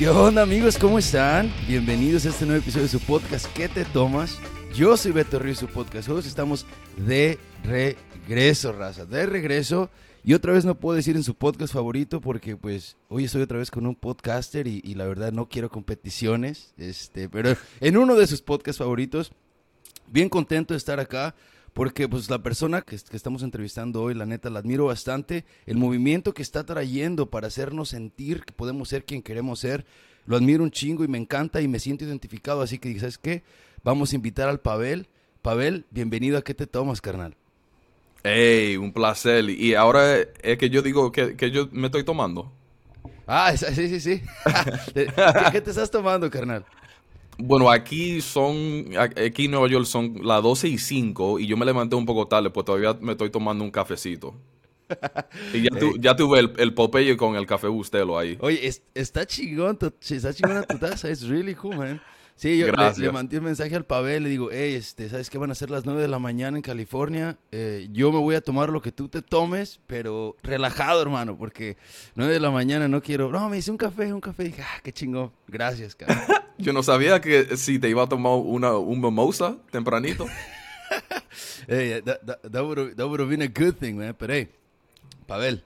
¿Qué onda amigos? ¿Cómo están? Bienvenidos a este nuevo episodio de su podcast ¿Qué te tomas? Yo soy Beto Ríos, su podcast. Hoy estamos de regreso, raza, de regreso. Y otra vez no puedo decir en su podcast favorito porque pues hoy estoy otra vez con un podcaster y, y la verdad no quiero competiciones. Este, pero en uno de sus podcasts favoritos, bien contento de estar acá porque pues la persona que, que, estamos entrevistando hoy, la neta, la admiro bastante. El movimiento que está trayendo para hacernos sentir que podemos ser quien queremos ser, lo admiro un chingo y me encanta y me siento identificado. Así que, ¿sabes qué? Vamos a invitar al Pavel. Pavel, bienvenido a ¿Qué te tomas, carnal? Hey, un placer. Y ahora es que yo digo que, que yo me estoy tomando. Ah, sí, sí, sí. ¿Qué, ¿Qué te estás tomando, carnal? Bueno, aquí son, aquí en Nueva York son las 12 y 5 y yo me levanté un poco tarde, pues todavía me estoy tomando un cafecito. y ya, tu, ya tuve el, el, Popeye con el café Bustelo ahí. Oye, es, está chingón, está chingón tu taza, es really cool, man. Sí, yo le, le, mandé un mensaje al Pavel, le digo, hey, este, ¿sabes qué van a ser las 9 de la mañana en California? Eh, yo me voy a tomar lo que tú te tomes, pero relajado, hermano, porque 9 de la mañana no quiero... No, me hice un café, un café. Y dije, ah, qué chingón, gracias, cara. yo no sabía que si te iba a tomar una, un mimosa tempranito. hey, that, that, that, would have, that would have been a good thing, man. But hey, Pavel,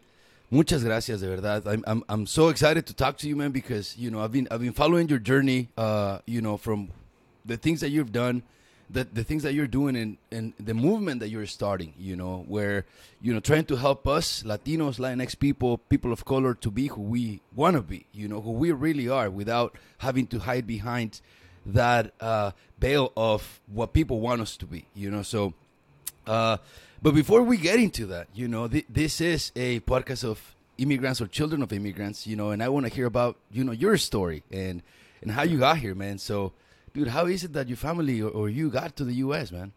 Muchas gracias, de verdad. I'm, I'm, I'm so excited to talk to you, man, because you know I've been I've been following your journey. Uh, you know, from the things that you've done, the the things that you're doing, and and the movement that you're starting. You know, where you know trying to help us Latinos, Latinx people, people of color, to be who we want to be. You know, who we really are, without having to hide behind that uh, veil of what people want us to be. You know, so. Uh, but before we get into that, you know, th- this is a podcast of immigrants or children of immigrants, you know, and I want to hear about, you know, your story and and how you got here, man. So, dude, how is it that your family or, or you got to the U.S., man?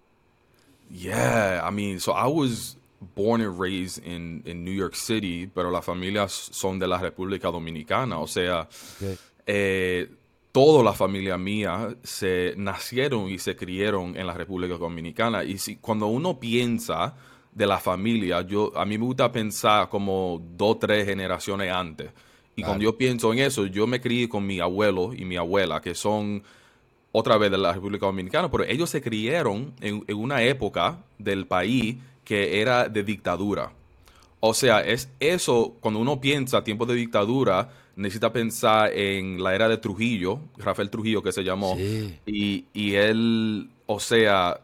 Yeah, I mean, so I was born and raised in, in New York City, pero las familias son de la República Dominicana. O sea, okay. eh, toda la familia mía se nacieron y se criaron en la República Dominicana. Y si, cuando uno piensa de la familia, yo, a mí me gusta pensar como dos, tres generaciones antes. Y cuando yo pienso en eso, yo me crié con mi abuelo y mi abuela, que son otra vez de la República Dominicana, pero ellos se criaron en, en una época del país que era de dictadura. O sea, es eso, cuando uno piensa tiempo de dictadura, necesita pensar en la era de Trujillo, Rafael Trujillo que se llamó, sí. y, y, él, o sea,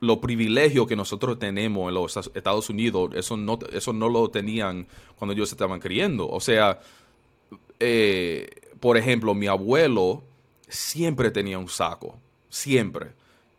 los privilegios que nosotros tenemos en los Estados Unidos, eso no, eso no lo tenían cuando ellos estaban criando. O sea, eh, por ejemplo, mi abuelo siempre tenía un saco, siempre.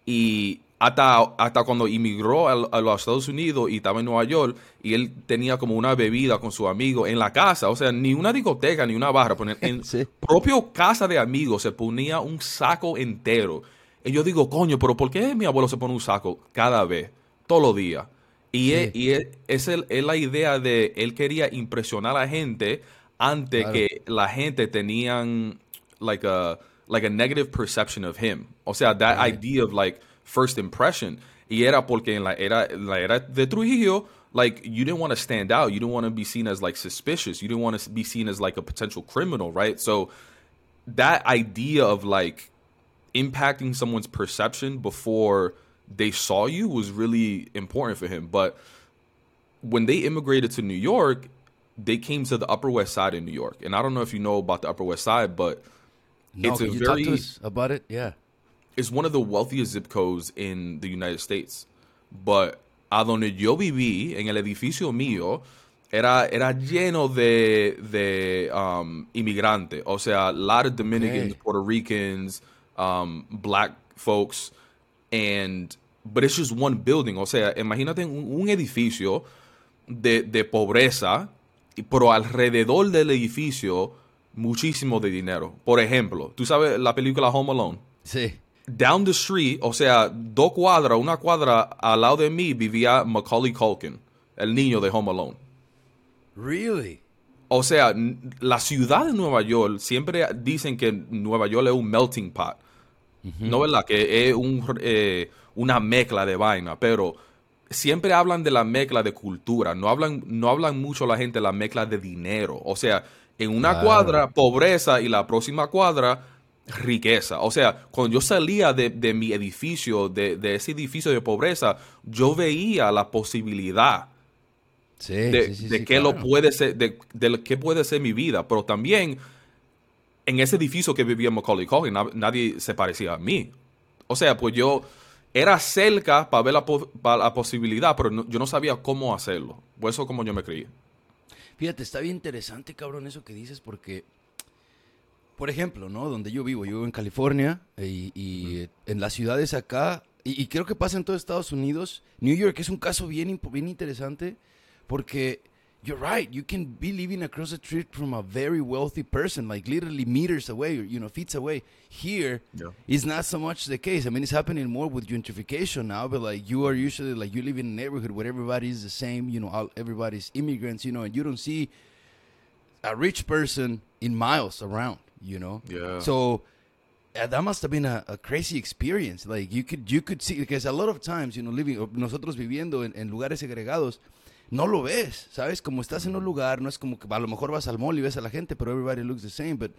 Y hasta, hasta cuando inmigró a, a, los Estados Unidos y estaba en Nueva York y él tenía como una bebida con su amigo en la casa, o sea, ni una discoteca ni una barra, en sí. propio casa de amigos se ponía un saco entero. Y yo digo, coño, pero ¿por qué mi abuelo se pone un saco cada vez, todos los días? Y, Sí. es, y es, es el- es la idea de él quería impresionar a la gente antes Claro. que la gente tenían like a like a negative perception of him. O sea, that Right. idea of like first impression. Y era porque en la era, la era de Trujillo, like you didn't want to stand out. You didn't want to be seen as like suspicious. You didn't want to be seen as like a potential criminal, right? So that idea of like impacting someone's perception before they saw you was really important for him. But when they immigrated to New York, they came to the Upper West Side in New York. And I don't know if you know about the Upper West Side, but No, it's a can you talk very to us about it? Yeah. It's one of the wealthiest zip codes in the United States. But a donde yo viví, en el edificio mío, era, era lleno de, de um, inmigrantes. O sea, a lot of Dominicans. Puerto Ricans, um, black folks. And, but it's just one building. O sea, imagínate un, un edificio de, de pobreza, pero alrededor del edificio, muchísimo de dinero. Por ejemplo, tú sabes la película Home Alone Sí. Down the street, o sea, dos cuadras, una cuadra al lado de mí vivía Macaulay Culkin, el niño de Home Alone. Really? O sea, la ciudad de Nueva York, siempre dicen que Nueva York es un melting pot. No, ¿verdad? Que es un, eh, una mezcla de vaina, pero siempre hablan de la mezcla de cultura, no hablan, no hablan mucho la gente de la mezcla de dinero. O sea, en una cuadra, pobreza y la próxima cuadra, riqueza. O sea, cuando yo salía de, mi edificio, de, ese edificio de pobreza, yo veía la posibilidad de, qué lo puede ser, de, qué puede ser mi vida. Pero también en ese edificio que vivía en Macaulay Culkin, nadie se parecía a mí. O sea, pues yo era cerca para ver la, posibilidad, pero yo no sabía cómo hacerlo. Por eso como yo me creí. Fíjate, está bien interesante, cabrón, eso que dices, porque, por ejemplo, ¿no? Donde yo vivo, yo vivo en California y, en las ciudades acá, y, creo que pasa en todo Estados Unidos, New York es un caso bien, bien interesante, porque you're right. You can be living across the street from a very wealthy person, like literally meters away, or, you know, feet away. Here, yeah. it's not so much the case. I mean, it's happening more with gentrification now, but like you are usually like you live in a neighborhood where everybody is the same, you know, all, everybody's immigrants, you know, and you don't see a rich person in miles around, you know. Yeah. So uh, that must have been a, a, crazy experience. Like you could you could see because a lot of times, you know, living nosotros viviendo en, en lugares segregados no lo ves, ¿sabes? Como estás en un lugar, no es como que a lo mejor vas al mall y ves a la gente, pero everybody looks the same. But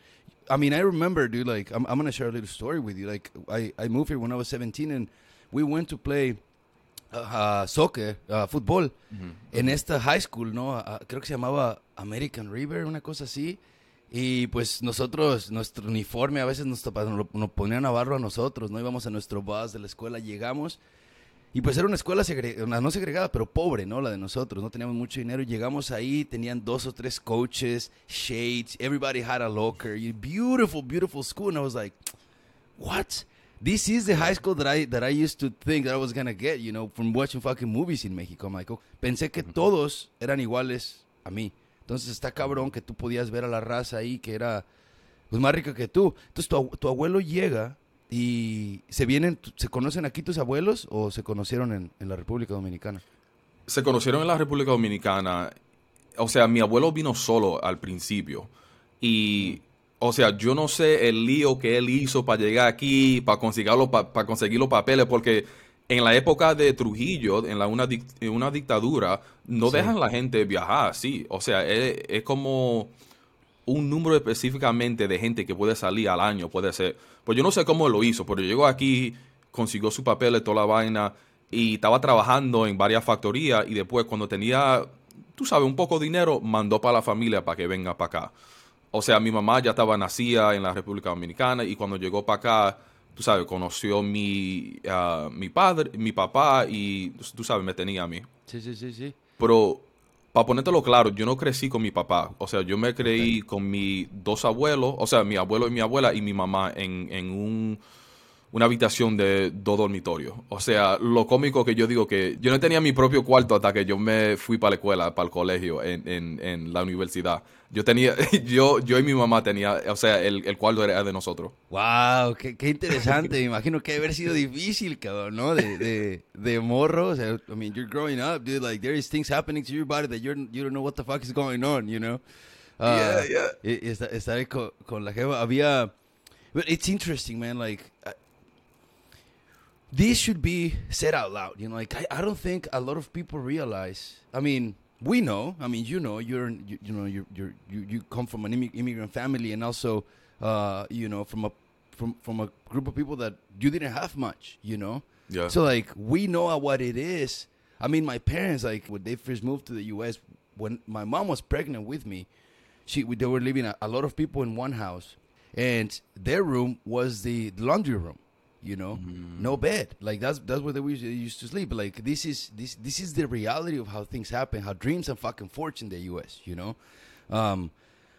I mean, I remember, dude, like, I'm, I'm going to share a little story with you. Like, I, I moved here when I was 17 and we went to play uh, uh soccer, uh, fútbol, en esta high school, ¿no? Uh, creo que se llamaba American River, una cosa así. Y pues nosotros, nuestro uniforme, a veces nos, nos, ponían a barro a nosotros, ¿no? Íbamos a nuestro bus de la escuela, llegamos y pues era una escuela segregada, no segregada, pero pobre, ¿no? La de nosotros, no teníamos mucho dinero. Llegamos ahí, tenían dos o tres coaches, shades, everybody had a locker. Beautiful, beautiful school. And I was like, what? This is the high school that I, that I used to think that I was gonna get, you know, from watching fucking movies in Mexico, Michael. Pensé que todos eran iguales a mí. Entonces está cabrón que tú podías ver a la raza ahí que era pues, más rica que tú. Entonces tu, abuelo llega ¿Y se vienen, se conocen aquí tus abuelos o se conocieron en, la República Dominicana? Se conocieron en la República Dominicana. O sea, mi abuelo vino solo al principio. Y, o sea, yo no sé el lío que él hizo para llegar aquí, para para conseguir los papeles, porque en la época de Trujillo, en la, una, una dictadura, no dejan la gente viajar así. O sea, es como un número específicamente de gente que puede salir al año, puede ser. Pues yo no sé cómo lo hizo, pero llegó aquí, consiguió su papel y toda la vaina y estaba trabajando en varias factorías y después cuando tenía, tú sabes, un poco de dinero, mandó para la familia para que venga para acá. O sea, mi mamá ya estaba nacida en la República Dominicana y cuando llegó para acá, tú sabes, conoció mi, uh, mi padre, mi papá y tú sabes, me tenía a mí. Sí, sí, sí, sí. Pero para ponértelo claro, yo no crecí con mi papá. O sea, yo me creí con mis dos abuelos, o sea, mi abuelo y mi abuela y mi mamá en, en un, una habitación de dos dormitorios. O sea, lo cómico que yo digo que yo no tenía mi propio cuarto hasta que yo me fui para la escuela, para el colegio, en, en, en la universidad. Yo tenía, yo, yo y mi mamá tenía, o sea, el, el cuarto era de nosotros. Wow, qué, qué interesante. Me imagino que haber sido difícil, cabrón, ¿no? De, de, de morro. O sea, I mean, you're growing up, dude. Like, there is things happening to your body that you're, you don't know what the fuck is going on, you know? Uh, yeah, yeah. Y, estar con, con, la jefa. Había... But it's interesting, man. Like, this should be said out loud. You know, like, I, I don't think a lot of people realize. I mean we know. I mean, you know, you're you, you know you're, you're, you you come from an immigrant family, and also, uh, you know, from a from from a group of people that you didn't have much. You know. Yeah. So like we know what it is. I mean, my parents like when they first moved to the U.S. When my mom was pregnant with me, she they were living a, a lot of people in one house, and their room was the laundry room you know mm. no bed like that's that's where they used to sleep like this is this this is the reality of how things happen how dreams and fucking fortune in the us you know um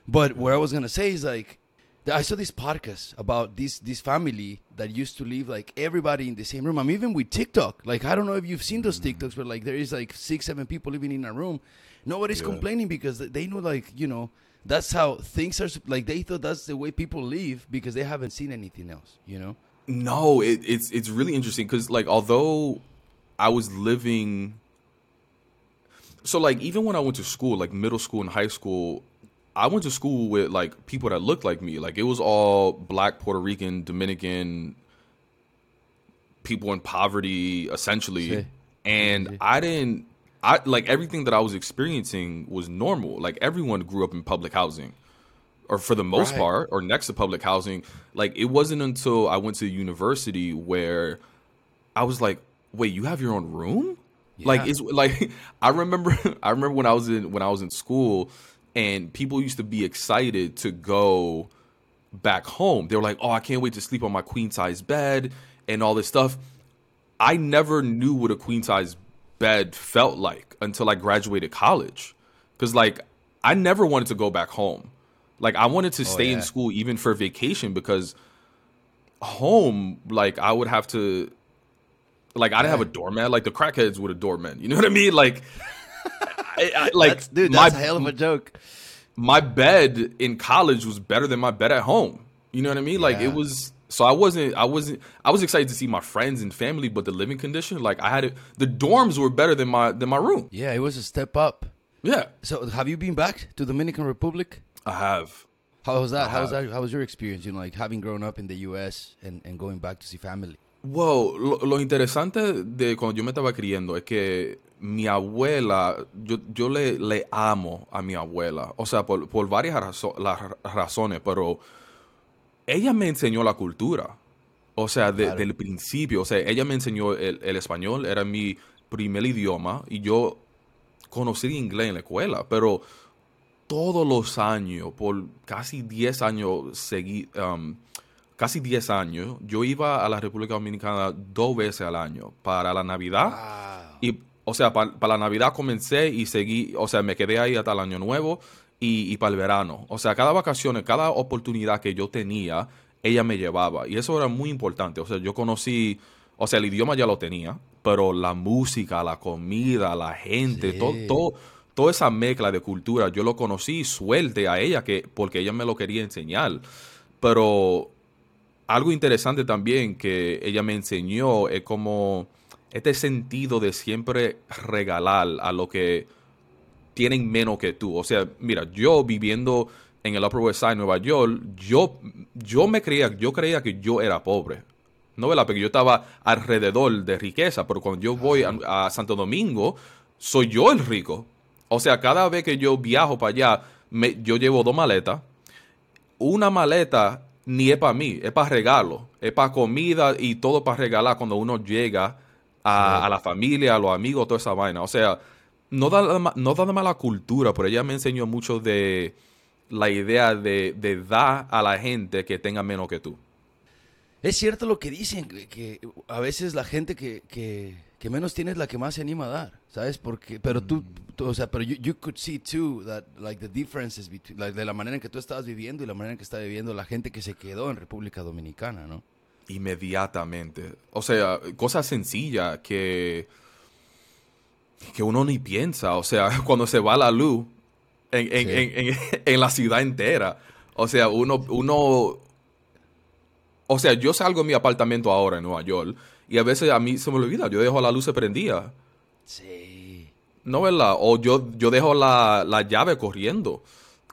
but what i was gonna say is like I saw this podcast about this this family that used to live like everybody in the same room. I'm even with TikTok. Like I don't know if you've seen those mm. TikToks where like there is like six, seven people living in a room. Nobody's yeah. complaining because they know like you know that's how things are. Like they thought that's the way people live because they haven't seen anything else. You know. No, it, it's it's really interesting because like although I was living, so like even when I went to school, like middle school and high school, I went to school with like people that looked like me. Like it was all black, Puerto Rican, Dominican people in poverty, essentially. Sí. And I didn't I like everything that I was experiencing was normal. Like everyone grew up in public housing. Or for the most Right. part, or next to public housing. Like it wasn't until I went to university where I was like, wait, you have your own room? Like Yeah. it's like I remember I remember when I was in when I was in school and people used to be excited to go back home. They were like, "Oh, I can't wait to sleep on my queen size bed and all this stuff." I never knew what a queen size bed felt like until I graduated college. Cuz like I never wanted to go back home. Like I wanted to oh, stay in yeah. school even for vacation because home like I would have to like I didn't have a doormat like the crackheads would have doormen. You know what I mean? Like I, I, like That's, dude, my that's a hell of a joke. my bed in college was better than my bed at home. You know what I mean? Like it was so I wasn't I wasn't I was excited to see my friends and family, but the living condition, like I had it the dorms were better than my than my room. Yeah, it was a step up. Yeah. So, have you been back to Dominican Republic? I have. How was that? How was that? How was your experience? You know, like having grown up in the U.S. and, and going back to see family. Wow, lo, lo interesante de cuando yo me estaba criando es que mi abuela, yo, yo le, le amo a mi abuela, o sea, por, por varias razo- las razones, pero ella me enseñó la cultura, o sea, de- Claro. del principio, o sea, ella me enseñó el, el español, era mi primer idioma, y yo conocí inglés en la escuela, pero todos los años, por casi 10 años seguí, um, casi 10 años, yo iba a la República Dominicana dos veces al año para la Navidad. Y, o sea, pa- para la Navidad comencé y seguí, o sea, me quedé ahí hasta el año nuevo y, y para el verano. O sea, cada vacaciones, cada oportunidad que yo tenía, ella me llevaba. Y eso era muy importante. O sea, yo conocí, o sea, el idioma ya lo tenía, pero la música, la comida, la gente, Sí. todo, todo, toda esa mezcla de cultura, yo lo conocí suerte a ella que, porque ella me lo quería enseñar. Pero algo interesante también que ella me enseñó es como este sentido de siempre regalar a lo que tienen menos que tú. O sea, mira, yo viviendo en el Upper West Side, Nueva York, yo, yo me creía, yo creía que yo era pobre. No, ¿verdad? Porque yo estaba alrededor de riqueza, pero cuando yo voy a, a Santo Domingo, soy yo el rico. O sea, cada vez que yo viajo para allá, me- yo llevo dos maletas, una maleta ni es para mí, es para regalo, es para comida y todo para regalar cuando uno llega a, a la familia, a los amigos, toda esa vaina. O sea, no da, no da mala cultura, pero ella me enseñó mucho de la idea de, de dar a la gente que tenga menos que tú. Es cierto lo que dicen, que, que a veces la gente que, que, que menos tiene es la que más se anima a dar, ¿sabes? Porque, pero tú, tú, o sea, pero you, you could see too that, like, the differences between, like, de la manera en que tú estabas viviendo y la manera en que está viviendo la gente que se quedó en República Dominicana, ¿no? Inmediatamente. O sea, cosas sencillas que, que uno ni piensa. O sea, cuando se va la luz en, en, Sí. en- en- en la ciudad entera. O sea, uno, uno... O sea, yo salgo de mi apartamento ahora en Nueva York y a veces a mí se me olvida, yo dejo la luz prendida. Sí. ¿No verdad? O yo, yo dejo la, la llave corriendo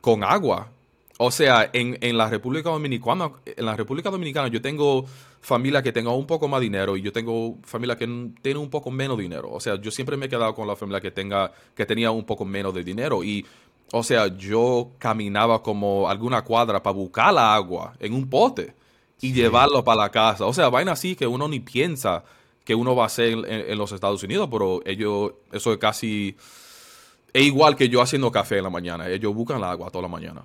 con agua. O sea, en, en la República Dominicana, en la República Dominicana yo tengo familia que tenga un poco más dinero y yo tengo familia que tiene un poco menos dinero. O sea, yo siempre me he quedado con la familia que tenga, que tenía un poco menos de dinero. Y, o sea, yo caminaba como alguna cuadra para buscar la agua en un pote y llevarlo para la casa. O sea, vaina así que uno ni piensa que uno va a hacer en, en los Estados Unidos, pero ellos, eso es casi, es igual que yo haciendo café en la mañana. Ellos buscan la agua toda la mañana.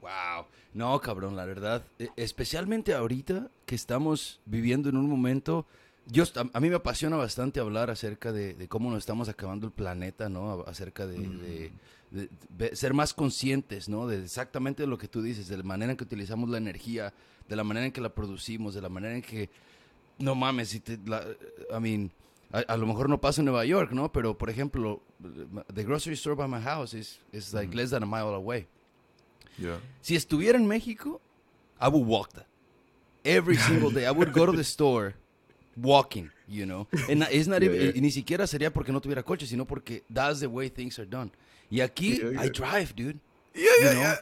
Wow. No, cabrón, la verdad. e- Especialmente ahorita que estamos viviendo en un momento. Yo, a, mí me apasiona bastante hablar acerca de, de cómo nos estamos acabando el planeta, ¿no? Acerca de, de- de- de ser más conscientes, ¿no? De exactamente lo que tú dices, de la manera en que utilizamos la energía, de la manera en que la producimos, de la manera en que. No mames, si te. La, I mean. A, a lo mejor no pasa en Nueva York, ¿no? Pero, por ejemplo, the grocery store by my house is, is like less than a mile away. Yeah. Si estuviera en México, I would walk that. Every single day. I would go to the store walking, you know. And it's not Yeah, even- yeah. y ni siquiera sería porque no tuviera coche, sino porque that's the way things are done. Y aquí. I drive, dude. Yeah, You yeah, know? yeah.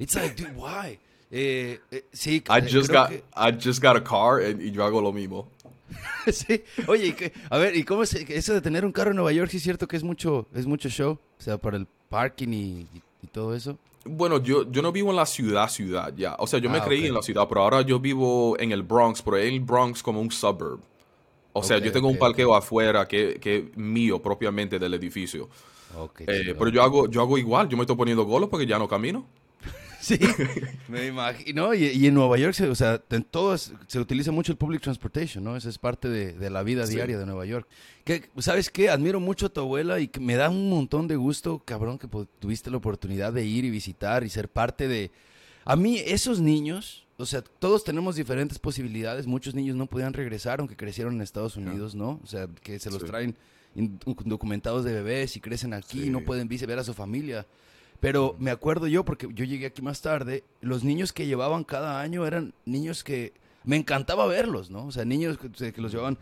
It's like, dude, why? Eh, eh, sí, I eh, just got que- I just got a car and y yo hago lo mismo. sí. Oye, a ver, ¿y cómo es eso de tener un carro en Nueva York? Sí es cierto que es mucho, es mucho show, o sea, para el parking y, todo eso. Bueno, yo, yo no vivo en la ciudad, ciudad, ya. O sea, yo me ah, creí en la ciudad, pero ahora yo vivo en el Bronx, pero el Bronx como un suburb. O sea, yo tengo un parqueo afuera que, que es mío propiamente del edificio. Eh, pero yo hago, yo hago igual, yo me estoy poniendo golos porque ya no camino. Sí, me imagino. Y, en Nueva York, o sea, en todos se utiliza mucho el public transportation, ¿no? Esa es parte de, la vida diaria de Nueva York. Que, ¿Sabes qué? Admiro mucho a tu abuela y me da un montón de gusto, cabrón, que tuviste la oportunidad de ir y visitar y ser parte de... A mí, esos niños, o sea, todos tenemos diferentes posibilidades. Muchos niños no podían regresar, aunque crecieron en Estados Unidos, ¿no? O sea, que se los traen documentados de bebés y crecen aquí y no pueden ver a su familia. Pero me acuerdo yo, porque yo llegué aquí más tarde, los niños que llevaban cada año eran niños que me encantaba verlos, ¿no? O sea, niños que, los llevaban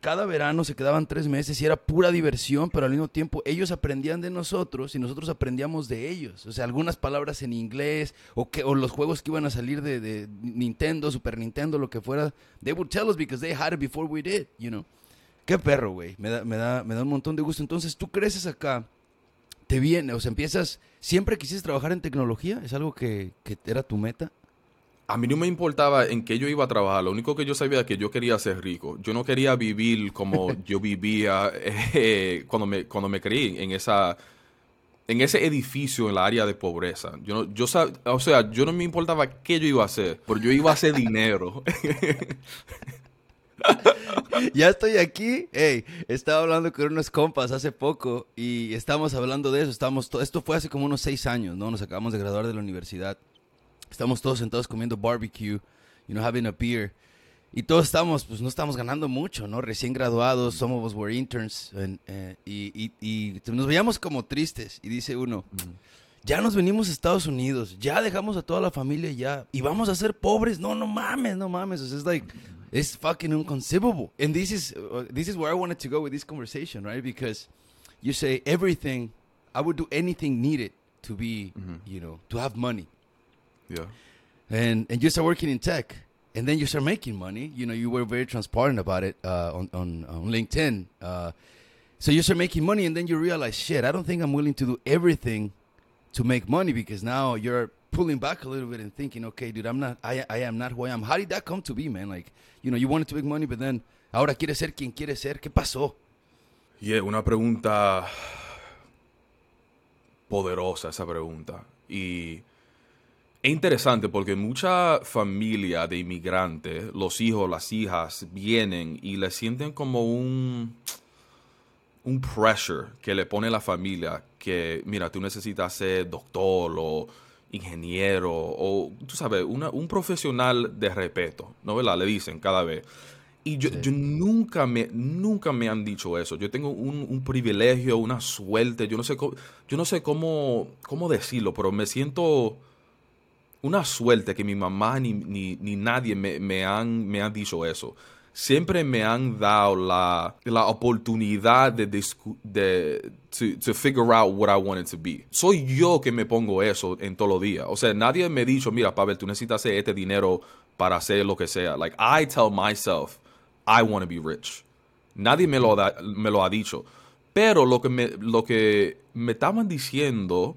cada verano, se quedaban tres meses y era pura diversión, pero al mismo tiempo ellos aprendían de nosotros y nosotros aprendíamos de ellos. O sea, algunas palabras en inglés o, que, o los juegos que iban a salir de, de Nintendo, Super Nintendo, lo que fuera. They would tell us because they had it before we did, you know. Qué perro, güey. Me da, me, da, me da un montón de gusto. Entonces tú creces acá te viene, o sea, empiezas, ¿siempre quisiste trabajar en tecnología? ¿Es algo que, era tu meta? A mí no me importaba en qué yo iba a trabajar, lo único que yo sabía es que yo quería ser rico. Yo no quería vivir como yo vivía eh, cuando, me, cuando me creí en esa en ese edificio en la área de pobreza. Yo, no, yo o sea, yo no me importaba qué yo iba a hacer, pero yo iba a hacer dinero. ya estoy aquí. Hey, estaba hablando con unos compas hace poco y estamos hablando de eso. Estamos esto fue hace como unos seis años, ¿no? Nos acabamos de graduar de la universidad. Estamos todos sentados comiendo barbecue, you know, having a beer. Y todos estamos, pues no estamos ganando mucho, ¿no? Recién graduados, somos were interns. Eh, y, y, nos veíamos como tristes. Y dice uno, ya nos venimos a Estados Unidos, ya dejamos a toda la familia ya. Y vamos a ser pobres. No, no mames, no mames. es like, it's fucking inconceivable. And this is uh, this is where I wanted to go with this conversation, right? Because you say everything, I would do anything needed to be, mm-hmm. you know, to have money. Yeah. And and you start working in tech, and then you start making money. You know, you were very transparent about it uh, on, on on LinkedIn. Uh, so you start making money, and then you realize, shit, I don't think I'm willing to do everything to make money because now you're pulling back a little bit and thinking, okay, dude, I'm not, I, I am not who I am. How did that come to be, man? Like, you know, you wanted to make money, but then ahora quieres ser quien quieres ser. ¿Qué pasó? Yeah, una pregunta poderosa esa pregunta. Y es interesante porque mucha familia de inmigrantes, los hijos, las hijas, vienen y le sienten como un, un pressure que le pone la familia que, mira, tú necesitas ser doctor o ingeniero o, tú sabes, un profesional de respeto, ¿no? ¿Verdad? Le dicen cada vez. Y yo, yo, nunca, me, nunca me han dicho eso. Yo tengo un, privilegio, una suerte, yo no sé, cómo, yo no sé cómo, cómo decirlo, pero me siento una suerte que mi mamá ni, ni, ni nadie me, me, han, me han dicho eso siempre me han dado la, la oportunidad de, de to, to, figure out what I wanted to be. Soy yo que me pongo eso en todos los días. O sea, nadie me ha dicho, mira, Pavel, tú necesitas hacer este dinero para hacer lo que sea. Like, I tell myself, I want to be rich. Nadie me lo, da, me lo ha dicho. Pero lo que, me, lo que me estaban diciendo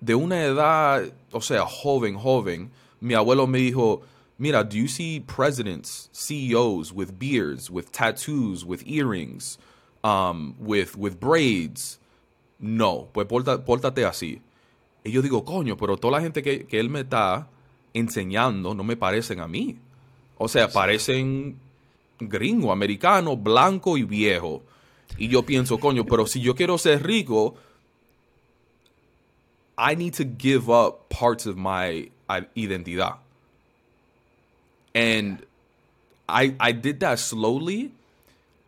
de una edad, o sea, joven, joven, mi abuelo me dijo, Mira, do you see presidents, CEOs with beards, with tattoos, with earrings, um, with, with braids? No, pues pórtate así. Y yo digo, coño, pero toda la gente que, que él me está enseñando no me parecen a mí. O sea, parecen gringo, americano, blanco y viejo. Y yo pienso, coño, pero si yo quiero ser rico, I need to give up parts of my identidad. And I I did that slowly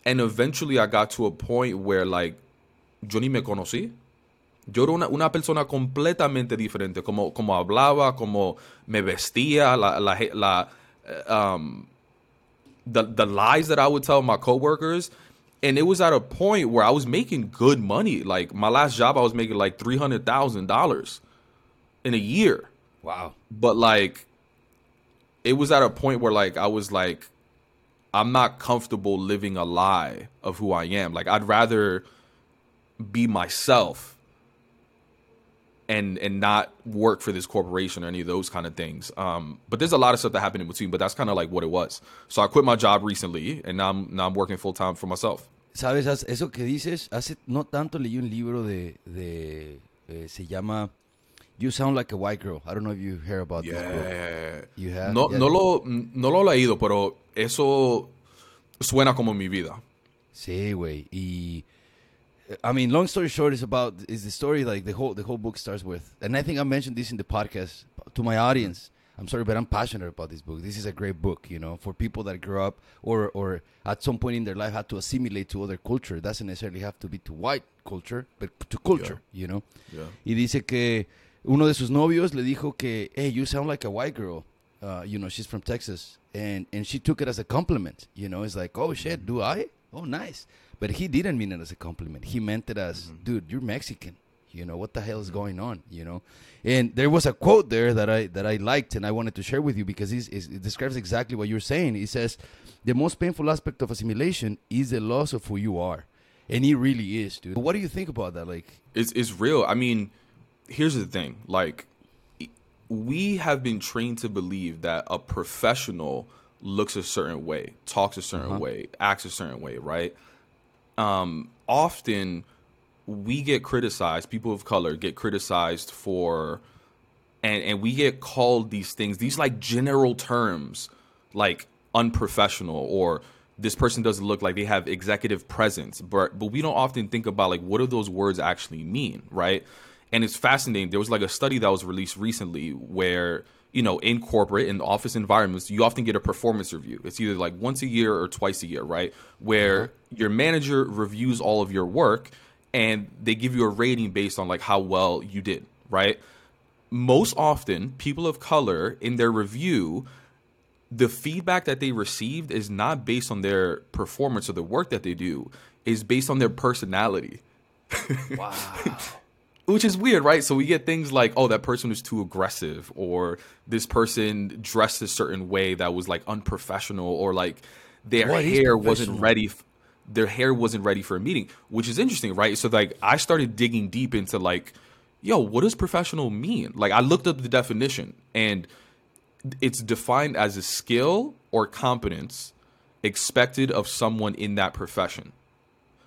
and eventually I got to a point where like yo ni me conocí. Yo era una, una persona completamente diferente, como, como hablaba, como me vestía, la, la, la um, the, the lies that I would tell my coworkers. And it was at a point where I was making good money. Like my last job, I was making like three hundred thousand dollars in a year. Wow. But like it was at a point where like I was like I'm not comfortable living a lie of who I am. Like I'd rather be myself and and not work for this corporation or any of those kind of things. Um, but there's a lot of stuff that happened in between. But that's kind of like what it was. So I quit my job recently, and now I'm now I'm working full time for myself. Sabes eso que dices. Hace no tanto leí un libro de de eh, se llama You Sound Like a White Girl. I don't know if you hear about yeah. this book. You have? No, Yeah. no lo no lo he leído, pero eso suena como mi vida. Sí, güey. Y I mean, long story short is about is the story like the whole the whole book starts with, and I think I mentioned this in the podcast to my audience. I'm sorry, but I'm passionate about this book. This is a great book, you know, for people that grew up or or at some point in their life had to assimilate to other culture. It doesn't necessarily have to be to white culture, but to culture, you know. Yeah. Y dice que uno de sus novios le dijo que, hey, you sound like a white girl. Uh, you know, she's from Texas. And, and she took it as a compliment. You know, it's like, oh, shit, do I? Oh, nice. But he didn't mean it as a compliment. He meant it as, dude, you're Mexican. You know, what the hell is going on? You know? And there was a quote there that I that I liked and I wanted to share with you because it's, it's, it describes exactly what you're saying. He says, the most painful aspect of assimilation is the loss of who you are. And it really is, dude. What do you think about that? Like, It's it's real. I mean, here's the thing. Like we have been trained to believe that a professional looks a certain way, talks a certain way, acts a certain way, right? Um often we get criticized, people of color get criticized for and and we get called these things, these like general terms like unprofessional or this person doesn't look like they have executive presence but but we don't often think about like what do those words actually mean right and it's fascinating. There was like a study that was released recently where you know in corporate in office environments you often get a performance review. It's either like once a year or twice a year right? Where uh-huh. your manager reviews all of your work and they give you a rating based on like how well you did right? Most often people of color in their review the feedback that they received is not based on their performance or the work that they do. Is based on their personality. Wow. which is weird right? So we get things like oh that person was too aggressive or this person dressed a certain way that was like unprofessional or like their What hair wasn't ready f- their hair wasn't ready for a meeting which is interesting right? So like i started digging deep into like yo what does professional mean? Like i looked up the definition and it's defined as a skill or competence expected of someone in that profession.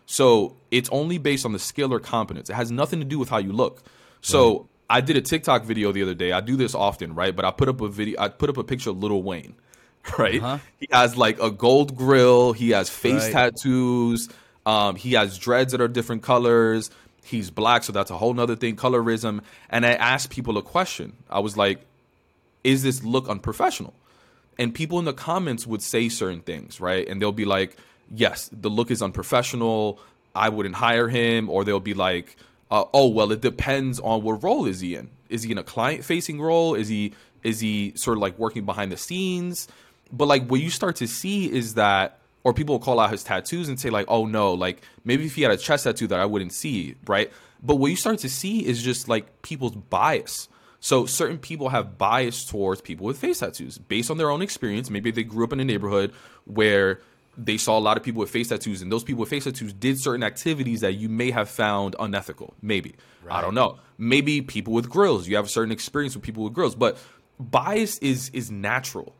So it's only based on the skill or competence. It has nothing to do with how you look. So I did a TikTok video the other day. I do this often, right? But I put up a video. I put up a picture of Lil Wayne, right? Uh-huh. He has like a gold grill. He has face Right. tattoos. Um, he has dreads that are different colors. He's black, so that's a whole nother thing, colorism. And I asked people a question. I was like, is this look unprofessional? And people in the comments would say certain things, right? And they'll be like, yes, the look is unprofessional. I wouldn't hire him. Or they'll be like, uh, oh, well, it depends on what role is he in. Is he in a client facing role? Is he is he sort of like working behind the scenes? But like what you start to see is that or people will call out his tattoos and say like, "Oh no, like maybe if he had a chest tattoo that I wouldn't see," right? But what you start to see is just like people's bias. So certain people have bias towards people with face tattoos based on their own experience. Maybe they grew up in a neighborhood where they saw a lot of people with face tattoos, and those people with face tattoos did certain activities that you may have found unethical. Maybe I don't know. Maybe people with grills. You have a certain experience with people with grills, but bias is is natural.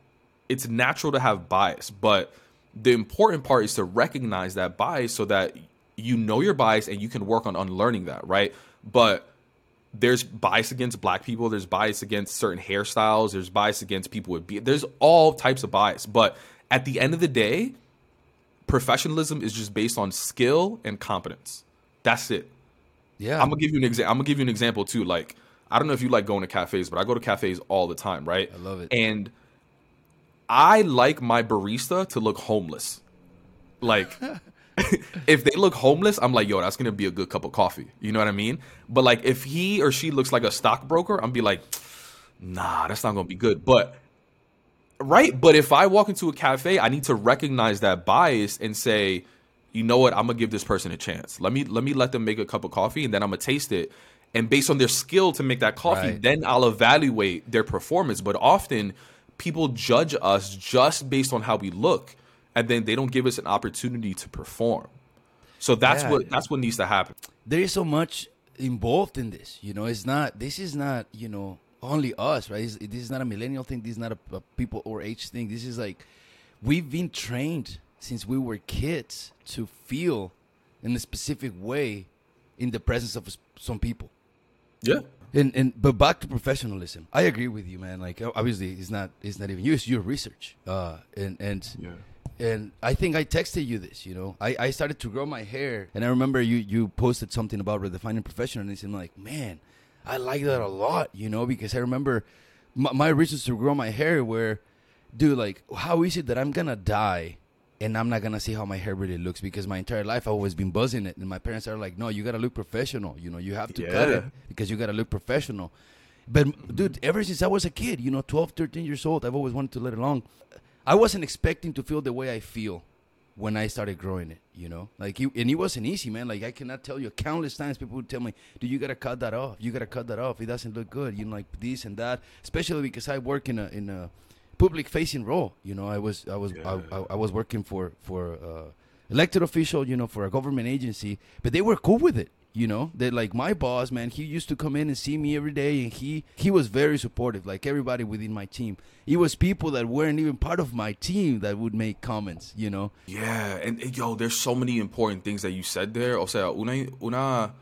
It's natural to have bias, but the important part is to recognize that bias so that you know your bias and you can work on unlearning that, right? But there's bias against black people, there's bias against certain hairstyles, there's bias against people with be- there's all types of bias, but at the end of the day, professionalism is just based on skill and competence. That's it. Yeah. I'm gonna give you an example. I'm gonna give you an example too. Like, I don't know if you like going to cafes, but I go to cafes all the time, right? I love it. And I like my barista to look homeless. Like, if they look homeless, I'm like, yo, that's gonna be a good cup of coffee. You know what I mean? But like, if he or she looks like a stockbroker, I'm be like, nah, that's not gonna be good. But right, but if I walk into a cafe, I need to recognize that bias and say, you know what, I'm gonna give this person a chance. Let me let me let them make a cup of coffee, and then I'm gonna taste it. And based on their skill to make that coffee, Right. then I'll evaluate their performance. But often, people judge us just based on how we look. and then they don't give us an opportunity to perform. So that's Yeah. what that's what needs to happen. there is so much involved in this. You know, it's not. This is not. You know, only us, right? It's, this is not a millennial thing. This is not a, a people or age thing. This is like we've been trained since we were kids to feel in a specific way in the presence of some people. Yeah. And and but back to professionalism, I agree with you, man. Like obviously, it's not it's not even you. It's your research. Uh, and and Yeah. and I think I texted you this. You know, I, I started to grow my hair, and I remember you you posted something about redefining professionalism. I'm like, man, I like that a lot. You know, because I remember my, my reasons to grow my hair were, dude, like, how is it that I'm gonna die? And I'm not gonna see how my hair really looks because my entire life I've always been buzzing it, and my parents are like, "No, you gotta look professional. You know, you have to cut it because you gotta look professional." But dude, ever since I was a kid, you know, 12, 13 years old, I've always wanted to let it long. I wasn't expecting to feel the way I feel when I started growing it, you know? Like you, and it wasn't easy, man. Like I cannot tell you countless times people would tell me, "Dude, you got to cut that off. You got to cut that off. It doesn't look good." You know, like this and that, especially because I work in a in a public facing role, you know. I was I was I, I, I was working for for uh elected official, you know, for a government agency, but they were cool with it. You know, that like my boss, man, he used to come in and see me every day, and he he was very supportive. Like everybody within my team, it was people that weren't even part of my team that would make comments. You know, Yeah, and and, yo, there's so many important things that you said there. O sea, una, una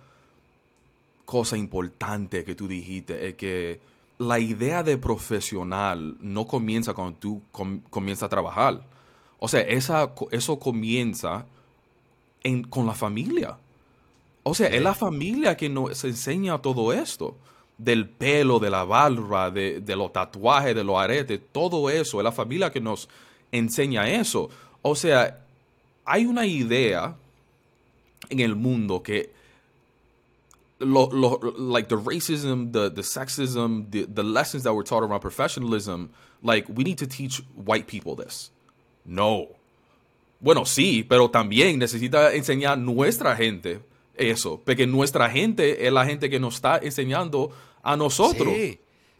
cosa importante que tú dijiste es que la idea de profesional no comienza cuando tú com- comienzas a trabajar. O sea, esa, eso comienza en, con la familia. O sea, es la familia que nos enseña todo esto. Del pelo, de la barba, de, de los tatuajes, de los aretes, todo eso. Es la familia que nos enseña eso. O sea, hay una idea en el mundo que lo, lo, like the racism, the, the sexism, the, the lessons that were taught around professionalism, like we need to teach white people this. No. Bueno, sí, pero también necesita enseñar nuestra gente eso, porque nuestra gente es la gente que nos está enseñando a nosotros.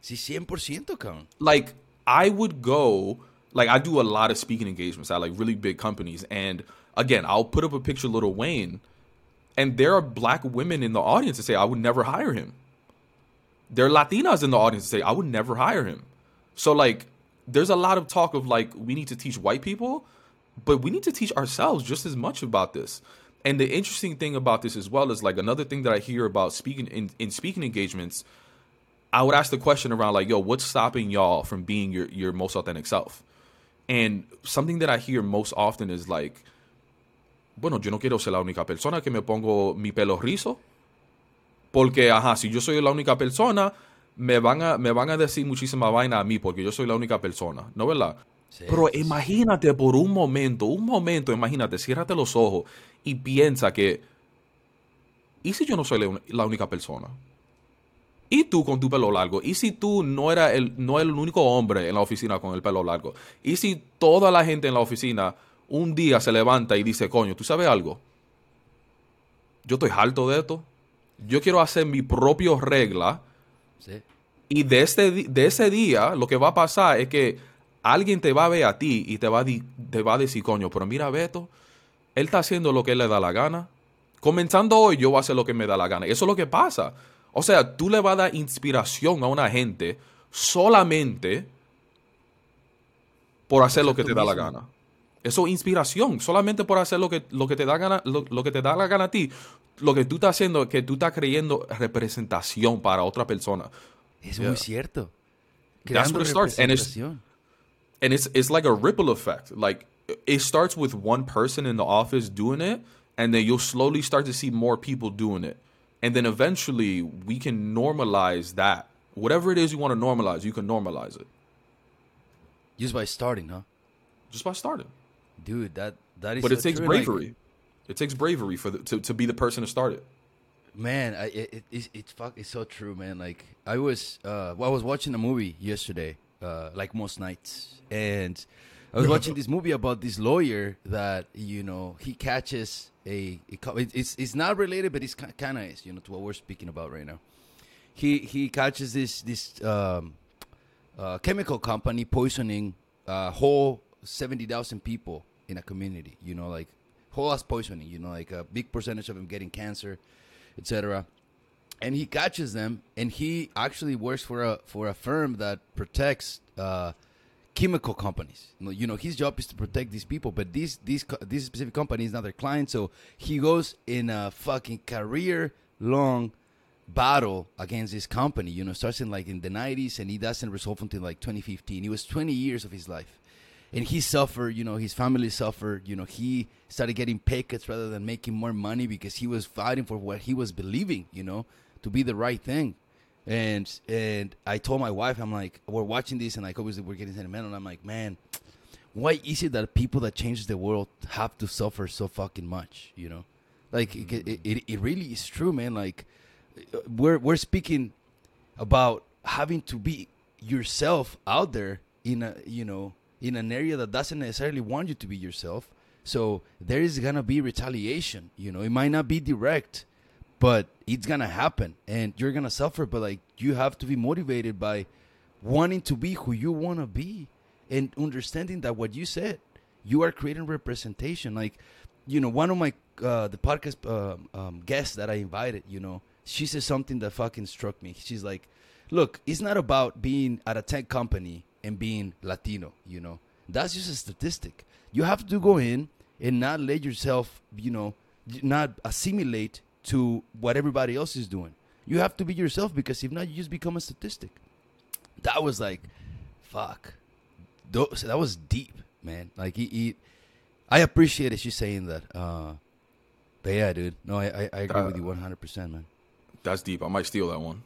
sí, sí, 100%, cabrón. Like I would go, like I do a lot of speaking engagements at like really big companies, and again, I'll put up a picture of Lil Wayne, and there are black women in the audience that say I would never hire him. There are Latinas in the audience that say I would never hire him. So like, there's a lot of talk of like we need to teach white people, but we need to teach ourselves just as much about this. And the interesting thing about this as well is like another thing that I hear about speaking in, in speaking engagements, I would ask the question around like, yo, what's stopping y'all from being your, your most authentic self? And something that I hear most often is like, bueno, yo no quiero ser la única persona que me pongo mi pelo rizo. Porque, ajá, si yo soy la única persona, me van a, me van a decir muchísima vaina a mí porque yo soy la única persona, ¿no verdad? Sí, Pero imagínate por un momento, un momento, imagínate, ciérrate los ojos y piensa que, ¿y si yo no soy la única persona? ¿Y tú con tu pelo largo? ¿Y si tú no eras el, no el único hombre en la oficina con el pelo largo? ¿Y si toda la gente en la oficina un día se levanta y dice, coño, ¿tú sabes algo? Yo estoy harto de esto. Yo quiero hacer mi propia regla. Sí. Y de, este, de ese día, lo que va a pasar es que alguien te va a ver a ti y te va a, te va a decir, coño, pero mira, Beto, él está haciendo lo que él le da la gana. Comenzando hoy, yo voy a hacer lo que me da la gana. Eso es lo que pasa. O sea, tú le vas a dar inspiración a una gente solamente por hacer lo que te da la gana. Eso es inspiración, solamente por hacer lo que, lo que te da gana, lo, lo que te da la gana a ti. Lo que tú estás haciendo es que tú estás creyendo representación para otra persona. Es Yeah. muy cierto. That's Creando where it starts, and it's- and it's it's like a ripple effect. Like it starts with one person in the office doing it, and then you'll slowly start to see more people doing it, and then eventually we can normalize that. Whatever it is you want to normalize, you can normalize it Just by starting, huh? just by starting. Dude, that that is But so it takes true, like- bravery. it takes bravery for the, to to be the person to start it. Man, I, it, it, it's it's fuck, it's so true, man. Like I was, uh, well, I was watching a movie yesterday, uh, like most nights, and I was watching this movie about this lawyer that you know he catches a, a it's it's not related, but it's kind of is, you know, to what we're speaking about right now. He he catches this this um, uh, chemical company poisoning a whole seventy thousand people in a community. You know, like whole ass poisoning. You know, like a big percentage of them getting cancer, etc. And he catches them, and he actually works for a for a firm that protects uh, chemical companies. You know, his job is to protect these people, but these these these specific company is not their client. So he goes in a fucking career long battle against this company. You know, starts in like in the '90s, and he doesn't resolve until like 2015. It was 20 years of his life, and he suffered. You know, his family suffered. You know, he started getting pay cuts rather than making more money because he was fighting for what he was believing. You know, to be the right thing. And and I told my wife, I'm like, we're watching this, and like obviously we're getting sentimental. And I'm like, man, why is it that people that change the world have to suffer so fucking much? You know, like it, it, it really is true, man. Like we're we're speaking about having to be yourself out there in a you know in an area that doesn't necessarily want you to be yourself so there is gonna be retaliation you know it might not be direct but it's gonna happen and you're gonna suffer but like you have to be motivated by wanting to be who you want to be and understanding that what you said you are creating representation like you know one of my uh the podcast uh, um, guests that i invited you know she said something that fucking struck me. She's like, "Look, it's not about being at a tech company and being Latino. You know, that's just a statistic. You have to go in and not let yourself, you know, not assimilate to what everybody else is doing. You have to be yourself because if not, you just become a statistic." That was like, fuck. That was deep, man. Like he, he I appreciate it. She's saying that. Uh, but yeah, dude. No, I I, I agree uh, with you one hundred percent, man. That's deep. I might steal that one.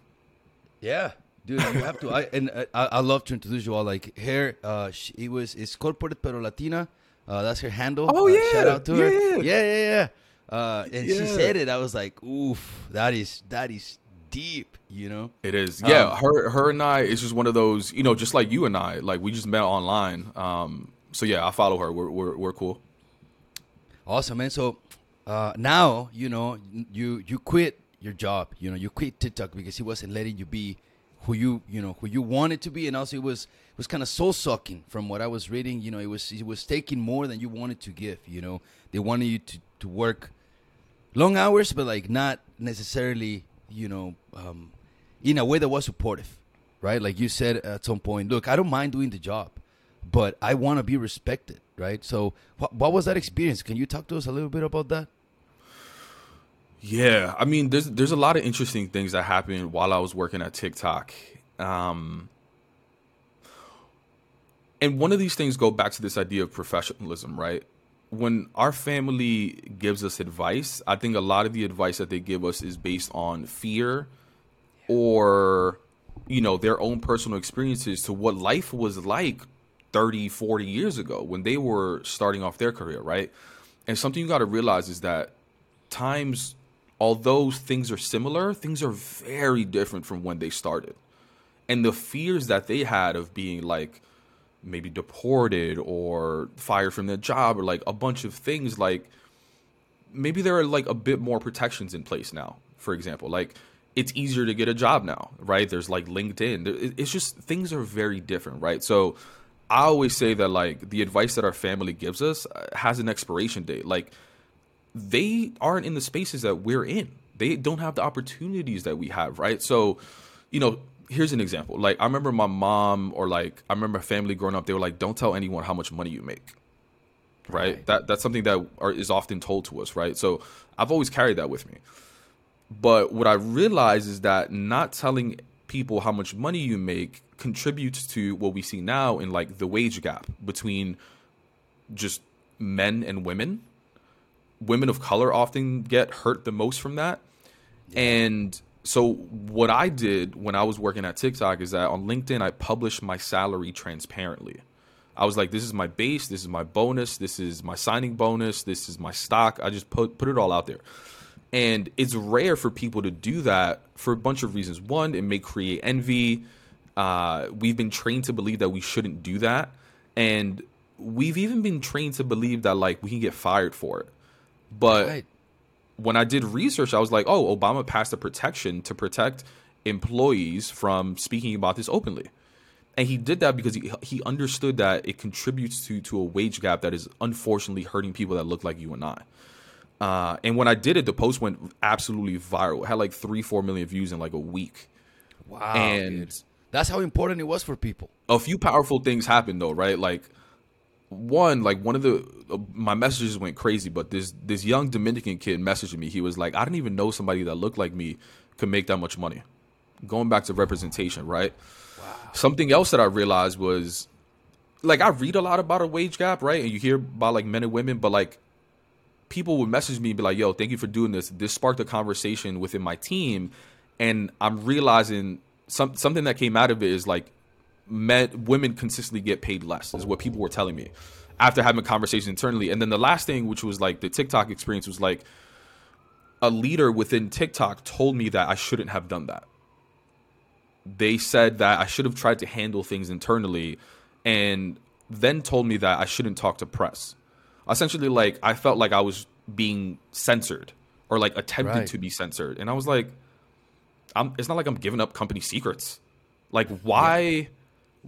Yeah, dude, you have to. I and uh, I, I love to introduce you all. Like here, uh, she, it was it's corporate pero Latina. Uh, that's her handle. Oh uh, yeah, shout out to yeah, her. Yeah, yeah, yeah. Yeah. Uh, and yeah. she said it. I was like, oof, that is that is deep. You know, it is. Yeah, um, her her and I is just one of those. You know, just like you and I. Like we just met online. Um, so yeah, I follow her. We're we're we're cool. Awesome, man. So uh, now you know you you quit your job. You know, you quit TikTok because he wasn't letting you be who you you know who you wanted to be, and also it was it was kind of soul sucking from what I was reading. You know, it was it was taking more than you wanted to give. You know, they wanted you to to work long hours, but like not necessarily you know um, in a way that was supportive, right? Like you said at some point, look, I don't mind doing the job, but I want to be respected, right? So, what, what was that experience? Can you talk to us a little bit about that? Yeah, I mean, there's there's a lot of interesting things that happened while I was working at TikTok, um, and one of these things go back to this idea of professionalism, right? When our family gives us advice, I think a lot of the advice that they give us is based on fear, or you know their own personal experiences to what life was like 30 40 years ago when they were starting off their career right and something you got to realize is that times although things are similar, things are very different from when they started. And the fears that they had of being like maybe deported or fired from their job or like a bunch of things like maybe there are like a bit more protections in place now. For example, like it's easier to get a job now, right? There's like LinkedIn. It's just things are very different, right? So I always say that like the advice that our family gives us uh, has an expiration date. Like they aren't in the spaces that we're in. They don't have the opportunities that we have, right? So, you know, here's an example. Like I remember my mom or like I remember family growing up, they were like, "Don't tell anyone how much money you make." Right? right. That that's something that are, is often told to us, right? So I've always carried that with me. But what I realize is that not telling people how much money you make contributes to what we see now in like the wage gap between just men and women women of color often get hurt the most from that. Yeah. And so what I did when I was working at TikTok is that on LinkedIn I published my salary transparently. I was like, this is my base, this is my bonus, this is my signing bonus, this is my stock. I just put put it all out there. And it's rare for people to do that for a bunch of reasons. One, it may create envy. Uh, we've been trained to believe that we shouldn't do that. And we've even been trained to believe that like we can get fired for it. But right. When I did research, I was like, oh, Obama passed a protection to protect employees from speaking about this openly. and he did that because he he understood that it contributes to to a wage gap that is unfortunately hurting people that look like you and I. Uh, and when I did it, the post went absolutely viral. It had like three, four million views in like a week. Wow. And dude. that's how important it was for people. A few powerful things happened though, right? Like one, like one of the uh, my messages went crazy, but this this young Dominican kid messaged me. He was like, I didn't even know somebody that looked like me could make that much money. Going back to representation, right? Wow. Something else that I realized was like I read a lot about a wage gap, right? And you hear about like men and women, but like people would message me and be like, "Yo, thank you for doing this." This sparked a conversation within my team, and I'm realizing some something that came out of it is like men women consistently get paid less is what people were telling me after having conversations internally. And then the last thing, which was like the TikTok experience, was like a leader within TikTok told me that I shouldn't have done that. They said that I should have tried to handle things internally and then told me that I shouldn't talk to press. Essentially, like I felt like I was being censored or like attempted right. to be censored. And I was like, I'm, it's not like I'm giving up company secrets. Like, why? Yeah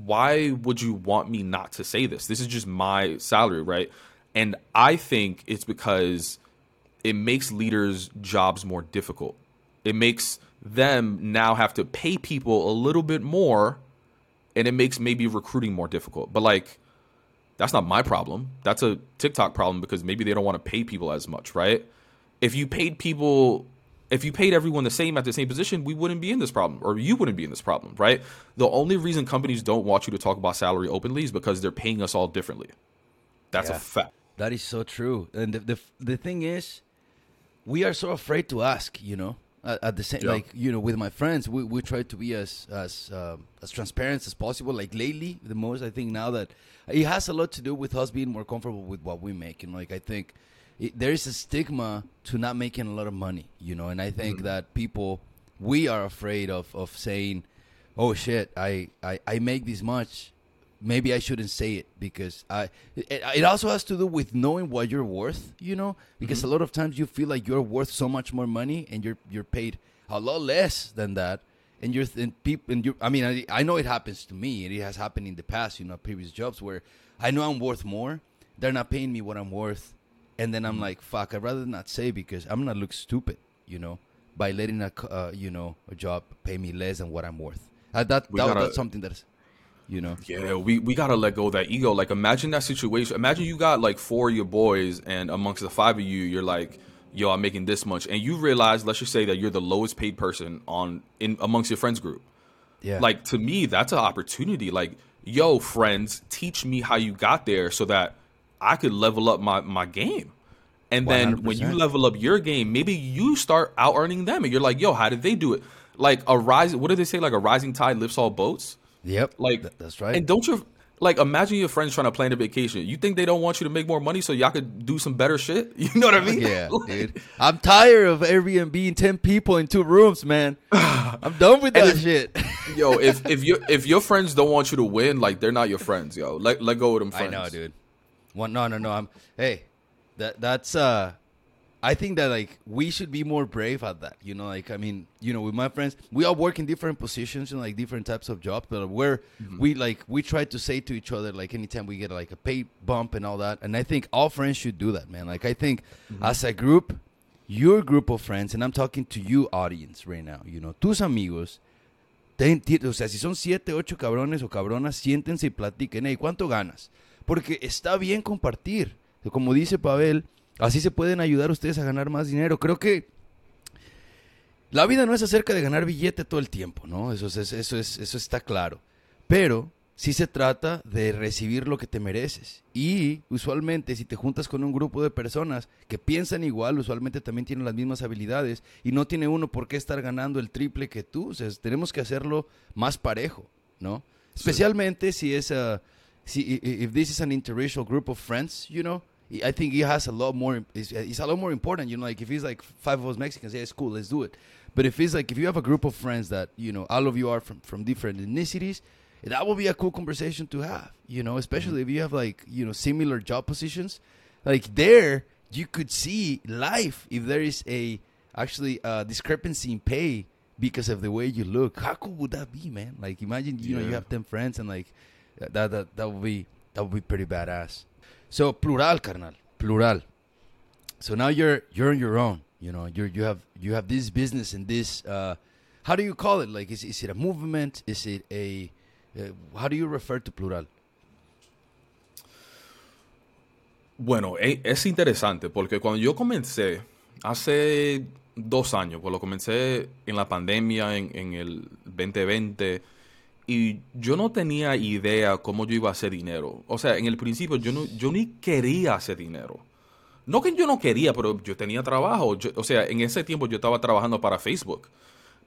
why would you want me not to say this? This is just my salary, right? And I think it's because it makes leaders' jobs more difficult. It makes them now have to pay people a little bit more, and it makes maybe recruiting more difficult. But like, that's not my problem. That's a TikTok problem because maybe they don't want to pay people as much, right? If you paid people if you paid everyone the same at the same position, we wouldn't be in this problem, or you wouldn't be in this problem, right? The only reason companies don't want you to talk about salary openly is because they're paying us all differently. That's yeah, a fact. That is so true. And the, the the thing is, we are so afraid to ask. You know, at, at the same, like you know, with my friends, we, we try to be as as um, as transparent as possible. Like lately, the most I think now that it has a lot to do with us being more comfortable with what we make. And like I think it, there is a stigma to not making a lot of money, you know, and I think mm-hmm. that people we are afraid of of saying, "Oh shit, I I, I make this much." Maybe I shouldn't say it because I. It, it, also has to do with knowing what you're worth, you know. Because mm-hmm. a lot of times you feel like you're worth so much more money, and you're you're paid a lot less than that, and you're and people and you. I mean, I, I know it happens to me, and it has happened in the past, you know, previous jobs where I know I'm worth more. They're not paying me what I'm worth, and then I'm mm. like, fuck, I'd rather not say because I'm gonna look stupid, you know, by letting a uh, you know a job pay me less than what I'm worth. Uh, that, that gotta, that's something that's you know. Yeah, we we gotta let go of that ego. Like, imagine that situation. Imagine you got like four of your boys, and amongst the five of you, you're like, yo, I'm making this much, and you realize, let's just say that you're the lowest paid person on in amongst your friends group. Yeah. Like to me, that's an opportunity. Like, yo, friends, teach me how you got there, so that I could level up my my game. And then 100%. when you level up your game, maybe you start out earning them, and you're like, "Yo, how did they do it?" Like a rise. What do they say? Like a rising tide lifts all boats. Yep. Like Th- that's right. And don't you like imagine your friends trying to plan a vacation? You think they don't want you to make more money so y'all could do some better shit? You know what I mean? Yeah, like, dude. I'm tired of Airbnb and ten people in two rooms, man. I'm done with that if, shit. yo, if if your if your friends don't want you to win, like they're not your friends, yo. Let let go of them friends. I know, dude. One, no, no, no. I'm. Hey, that that's uh. I think that like we should be more brave at that. You know, like I mean, you know, with my friends, we all work in different positions and like different types of jobs, but we're mm-hmm. we like we try to say to each other like anytime we get like a pay bump and all that. And I think all friends should do that, man. Like I think mm-hmm. as a group, your group of friends, and I'm talking to you audience right now, you know, tus amigos, te, o sea, si son siete, ocho cabrones o cabronas, siéntense y platiquen, hey, ¿cuánto ganas? Porque está bien compartir. Como dice Pavel, así se pueden ayudar ustedes a ganar más dinero. Creo que la vida no es acerca de ganar billete todo el tiempo, ¿no? Eso, es, eso, es, eso está claro. Pero sí se trata de recibir lo que te mereces. Y usualmente si te juntas con un grupo de personas que piensan igual, usualmente también tienen las mismas habilidades y no tiene uno por qué estar ganando el triple que tú. O sea, tenemos que hacerlo más parejo, ¿no? Especialmente si es... Uh, see if this is an interracial group of friends, you know, I think he has a lot more. It's, it's, a lot more important, you know. Like if he's like five of us Mexicans, yeah, it's cool, let's do it. But if it's like if you have a group of friends that you know all of you are from from different ethnicities, that will be a cool conversation to have, you know. Especially mm-hmm. if you have like you know similar job positions, like there you could see life if there is a actually a discrepancy in pay because of the way you look. How cool would that be, man? Like imagine you know you have ten friends and like that that that would be that would be pretty badass. So plural, carnal, plural. So now you're you're on your own. You know, you you have you have this business and this. Uh, how do you call it? Like, is is it a movement? Is it a? Uh, how do you refer to plural? Bueno, es interesante porque cuando yo comencé, hace dos años, pues lo comencé en la pandemia, en, en el 2020, y yo no tenía idea cómo yo iba a hacer dinero. O sea, en el principio yo, no, yo ni quería hacer dinero. No que yo no quería, pero yo tenía trabajo. O sea, en ese tiempo yo estaba trabajando para Facebook.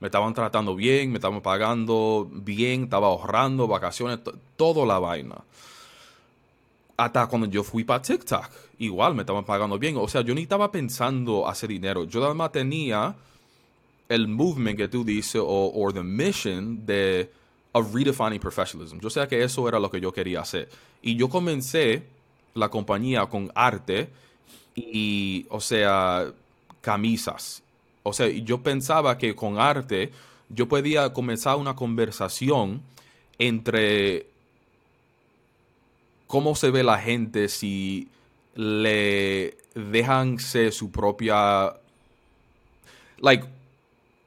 Me estaban tratando bien, me estaban pagando bien, estaba ahorrando, vacaciones, to- todo la vaina hasta cuando yo fui para TikTok, igual me estaban pagando bien. O sea, yo ni estaba pensando hacer dinero. Yo nada más tenía el movement que tú dices o or the mission de of redefining professionalism. Yo sé que eso era lo que yo quería hacer. Y yo comencé la compañía con arte y, o sea, camisas. O sea, yo pensaba que con arte yo podía comenzar una conversación entre cómo se ve la gente si le dejan ser su propia like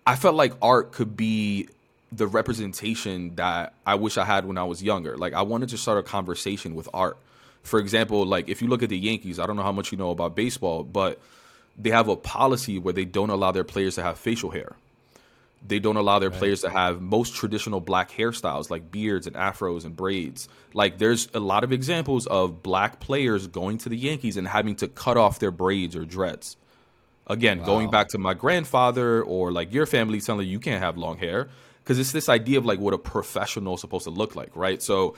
I felt like art could be the representation that I wish I had when I was younger. Like I wanted to start a conversation with art. For example, like if you look at the Yankees, I don't know how much you know about baseball, but they have a policy where they don't allow their players to have facial hair. They don't allow their players to have most traditional black hairstyles like beards and afros and braids. Like there's a lot of examples of black players going to the Yankees and having to cut off their braids or dreads. Again, going back to my grandfather or like your family telling you you can't have long hair because it's this idea of like what a professional is supposed to look like, right? So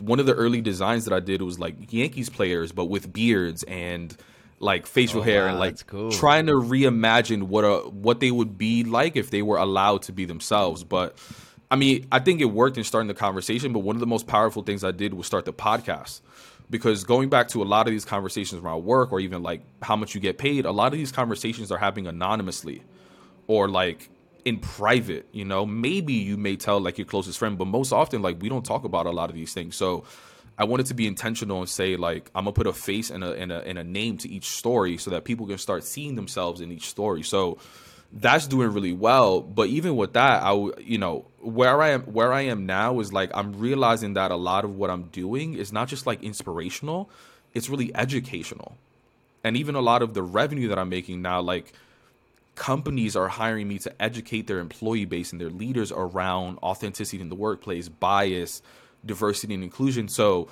one of the early designs that I did was like Yankees players, but with beards and like facial Oh, hair wow, and like cool. trying to reimagine what a what they would be like if they were allowed to be themselves. But I mean, I think it worked in starting the conversation. But one of the most powerful things I did was start the podcast because going back to a lot of these conversations around work or even like how much you get paid, a lot of these conversations are happening anonymously or like in private you know? Maybe you may tell like your closest friend but most often like we don't talk about a lot of these things. So i wanted to be intentional and say like i'm gonna put a face and a, and a, and a name to each story so that people can start seeing themselves in each story. So that's doing really well. But even with that I you know where i am where i am now is like i'm realizing that a lot of what i'm doing is not just like inspirational it's really educational. And even a lot of the revenue that i'm making now like companies are hiring me to educate their employee base and their leaders around authenticity in the workplace, bias, diversity, and inclusion. So,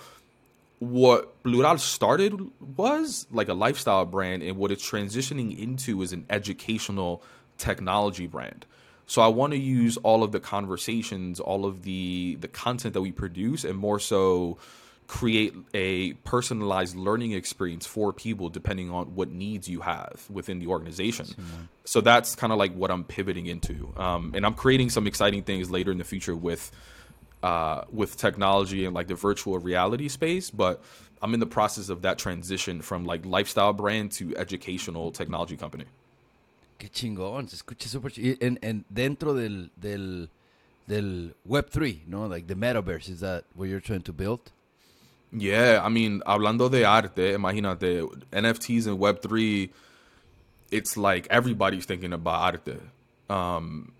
what Plural started was like a lifestyle brand, and what it's transitioning into is an educational technology brand. So I want to use all of the conversations, all of the the content that we produce, and more so create a personalized learning experience for people depending on what needs you have within the organization. So that's kind of like what I'm pivoting into, um, and I'm creating some exciting things later in the future with uh, with technology and like the virtual reality space. But I'm in the process of that transition from like lifestyle brand to educational technology company. Qué chingón, se escucha súper en, en dentro del, del, del Web3, ¿no? Like the metaverse, is that what you're trying to build? Yeah, I mean, hablando de arte, imagínate, NFTs and Web3, it's like everybody's thinking about arte. Um,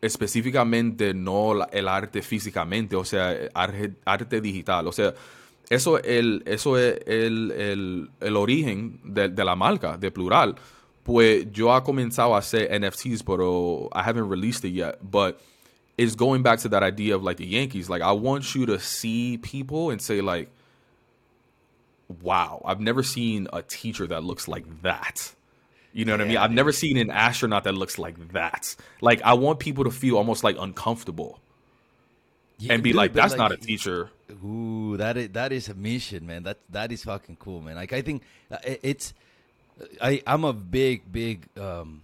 específicamente no el arte físicamente, o sea, arte, arte digital. O sea, eso, el, eso es el, el, el origen de, de la marca, de Plural. Pues yo ha comenzado a hacer NFTs, pero I haven't released it yet. But it's going back to that idea of like the Yankees. Like, I want you to see people and say, like, wow, I've never seen a teacher that looks like that. You know what I mean? I've never seen an astronaut that looks like that. Like, I want people to feel almost like uncomfortable Yeah, and be dude, like, that's not a teacher. Ooh, that is that is a mission, man. That that is fucking cool, man. Like I think uh, it's I I'm a big big um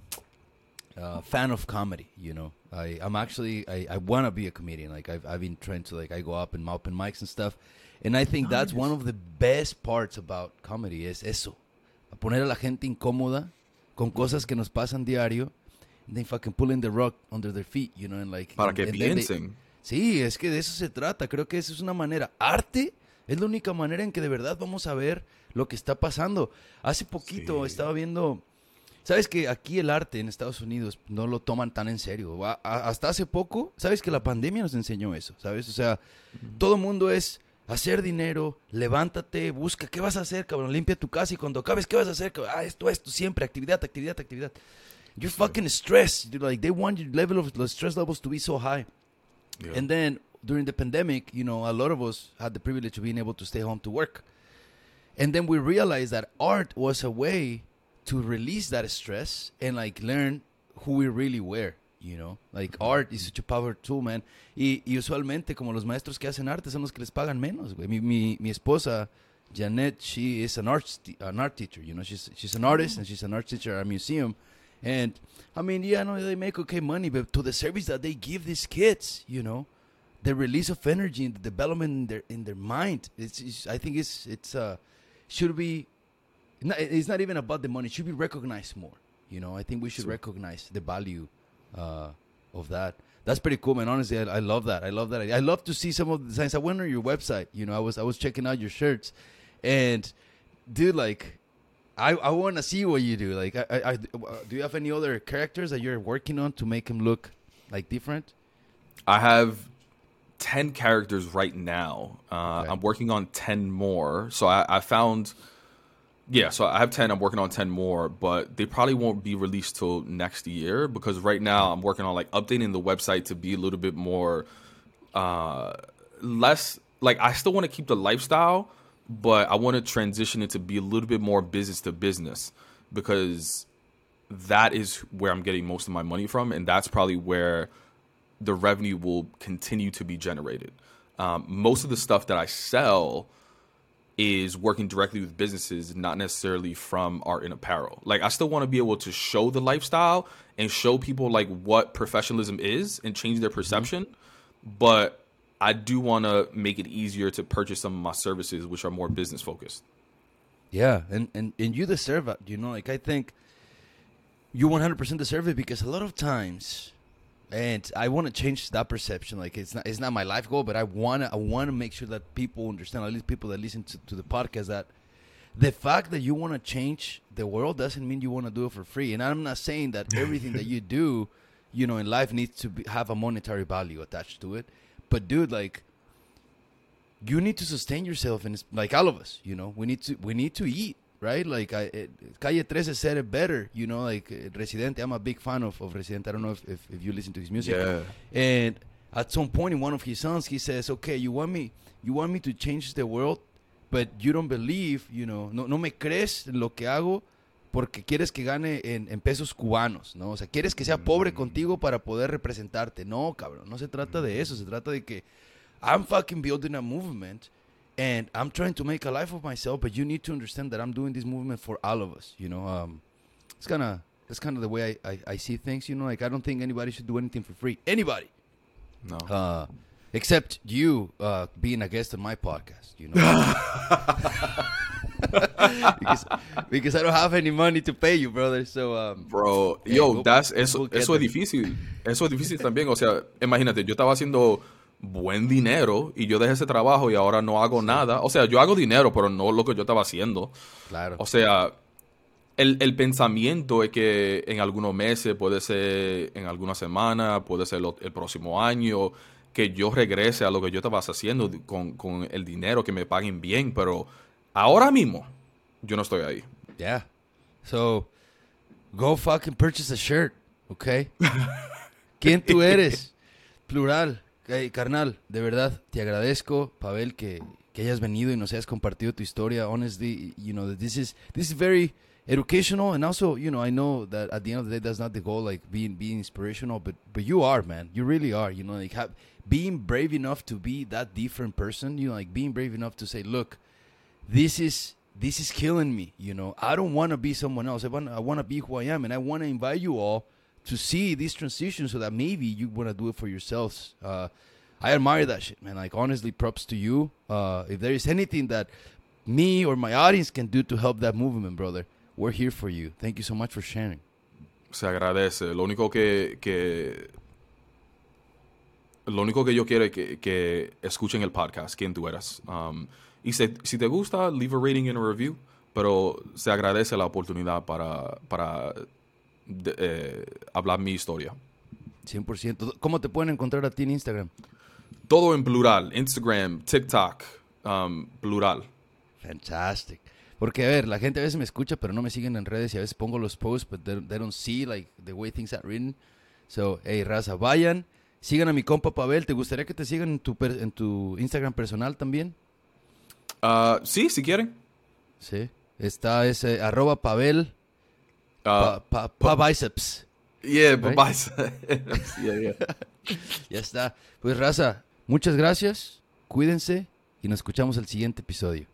uh, fan of comedy. You know, I I'm actually I I want to be a comedian. Like I've I've been trying to like I go up in open mics and stuff, and I think that's one of the best parts about comedy es eso, a poner a la gente incómoda con cosas que nos pasan diario. they fucking pulling the rug under their feet, you know, and like Para and- que and then they- piensen. Sí, es que de eso se trata. Creo que esa es una manera. Arte es la única manera en que de verdad vamos a ver lo que está pasando. Hace poquito Sí. estaba viendo. Sabes que aquí el arte en Estados Unidos no lo toman tan en serio. A- a- hasta hace poco, sabes que la pandemia nos enseñó eso, ¿sabes? O sea, todo el mundo es hacer dinero, levántate, busca, ¿qué vas a hacer, cabrón? Limpia tu casa y cuando acabes, ¿qué vas a hacer? cabrón? Ah, esto, esto, siempre, actividad, actividad, actividad. You're fucking stressed. You're like, they want your level of, the stress levels to be so high. Yeah. And then during the pandemic, you know, a lot of us had the privilege of being able to stay home to work. And then we realized that art was a way to release that stress and like learn who we really were, you know? Like art is such a power tool, man. Y, y usualmente como los maestros que hacen arte son los que les pagan menos, güey. Mi, mi, mi esposa, Janet, she is an art, an art teacher, you know? She's, she's an artist and she's an art teacher at a museum. And I mean, yeah, no, they make okay money, but to the service that they give these kids, you know, the release of energy and the development in their in their mind, it's, it's I think it's it's uh should be. It's not even about the money. It should be recognized more. You know, I think we should Sí. recognize the value uh, of that. That's pretty cool, man. Honestly, I, I love that. I love that. I love to see some of the designs. I went on your website. You know, I was I was checking out your shirts, and dude, like, I I want to see what you do. Like, I, I, I do you have any other characters that you're working on to make him look like different? I have 10 characters right now. Uh, Okay. I'm working on 10 more. So I, I found, yeah, so I have 10. I'm working on 10 more, but they probably won't be released till next year because right now I'm working on like updating the website to be a little bit more, uh, less like I still want to keep the lifestyle, but I want to transition it to be a little bit more business to business because that is where I'm getting most of my money from, and that's probably where the revenue will continue to be generated. Um, most of the stuff that I sell is working directly with businesses, not necessarily from art and apparel. Like I still want to be able to show the lifestyle and show people like what professionalism is and change their mm-hmm. perception, but I do want to make it easier to purchase some of my services, which are more business focused. Yeah, and, and, and you deserve it. You know, like I think you 100% deserve it because a lot of times, and I want to change that perception. Like it's not it's not my life goal, but I wanna I wanna make sure that people understand, at least people that listen to, to the podcast, that the fact that you want to change the world doesn't mean you want to do it for free. And I'm not saying that everything that you do, you know, in life needs to be, have a monetary value attached to it. But dude, like you need to sustain yourself and it's like all of us you know we need to we need to eat right like I, it, calle 13 said it better you know like uh, residente i'm a big fan of, of residente i don't know if, if, if you listen to his music Yeah. and at some point in one of his songs he says okay you want me you want me to change the world but you don't believe you know no, no me crees en lo que hago porque quieres que gane en, en pesos cubanos, ¿no? O sea, quieres que sea pobre contigo para poder representarte. No, cabrón, no se trata de eso. Se trata de que I'm fucking building a movement and I'm trying to make a life of myself, but you need to understand that I'm doing this movement for all of us, you know? Um, it's kind of, that's kind of the way I, I, I see things, you know? Like, I don't think anybody should do anything for free. Anybody! No. Uh, except you uh, being a guest on my podcast, you know? because, because I don't have any money to pay you, brother. So, um, Bro, yo, we'll- that's, we'll eso, get eso es there. difícil. Eso es difícil también. O sea, imagínate, yo estaba haciendo buen dinero y yo dejé ese trabajo y ahora no hago nada. O sea, yo hago dinero, pero no lo que yo estaba haciendo. claro. O sea, el, el pensamiento es que en algunos meses, puede ser en algunas semanas, puede ser lo- el próximo año, que yo regrese a lo que yo estaba haciendo con, con el dinero, que me paguen bien, pero ahora mismo yo no estoy ahí. Yeah. So, go fucking purchase a shirt, okay? ¿Quién tú eres? Plural. Hey, carnal, de verdad, te agradezco, Pavel, que, que hayas venido y nos hayas compartido tu historia. Honestly, you know, this is, this is very educational and also, you know, I know that at the end of the day, that's not the goal, like being, being inspirational, but, but you are, man. You really are, you know, like have, being brave enough to be that different person, you know, like being brave enough to say, look, this is this is killing me you know i don't want to be someone else i want i want to be who i am and i want to invite you all to see this transition so that maybe you want to do it for yourselves. Uh i admire that shit man. Like honestly props to you. Uh if there is anything that me or my audience can do to help that movement brother we're here for you. Thank you so much for sharing. Se agradece. Lo único que, que lo único que yo quiero es que, que escuchen el podcast, quién tú eres. Um, y si, si, te gusta, leave a rating and a review, pero se agradece la oportunidad para, para de, eh, hablar mi historia. 100%. ¿Cómo te pueden encontrar a ti en Instagram? Todo en plural. Instagram, TikTok, um, plural. Fantastic. Porque, a ver, la gente a veces me escucha, pero no me siguen en redes y a veces pongo los posts, but they, they don't see, like, the way things are written. So, hey, raza, vayan, sigan a mi compa Pavel. ¿Te gustaría que te sigan en tu, en tu Instagram personal también? Uh, sí, si quieren. Sí. Está ese arroba Pavel Uh, pa, pa- pa biceps. yeah, right? bye. yeah, yeah. Ya está. Pues raza, muchas gracias. Cuídense y nos escuchamos el siguiente episodio.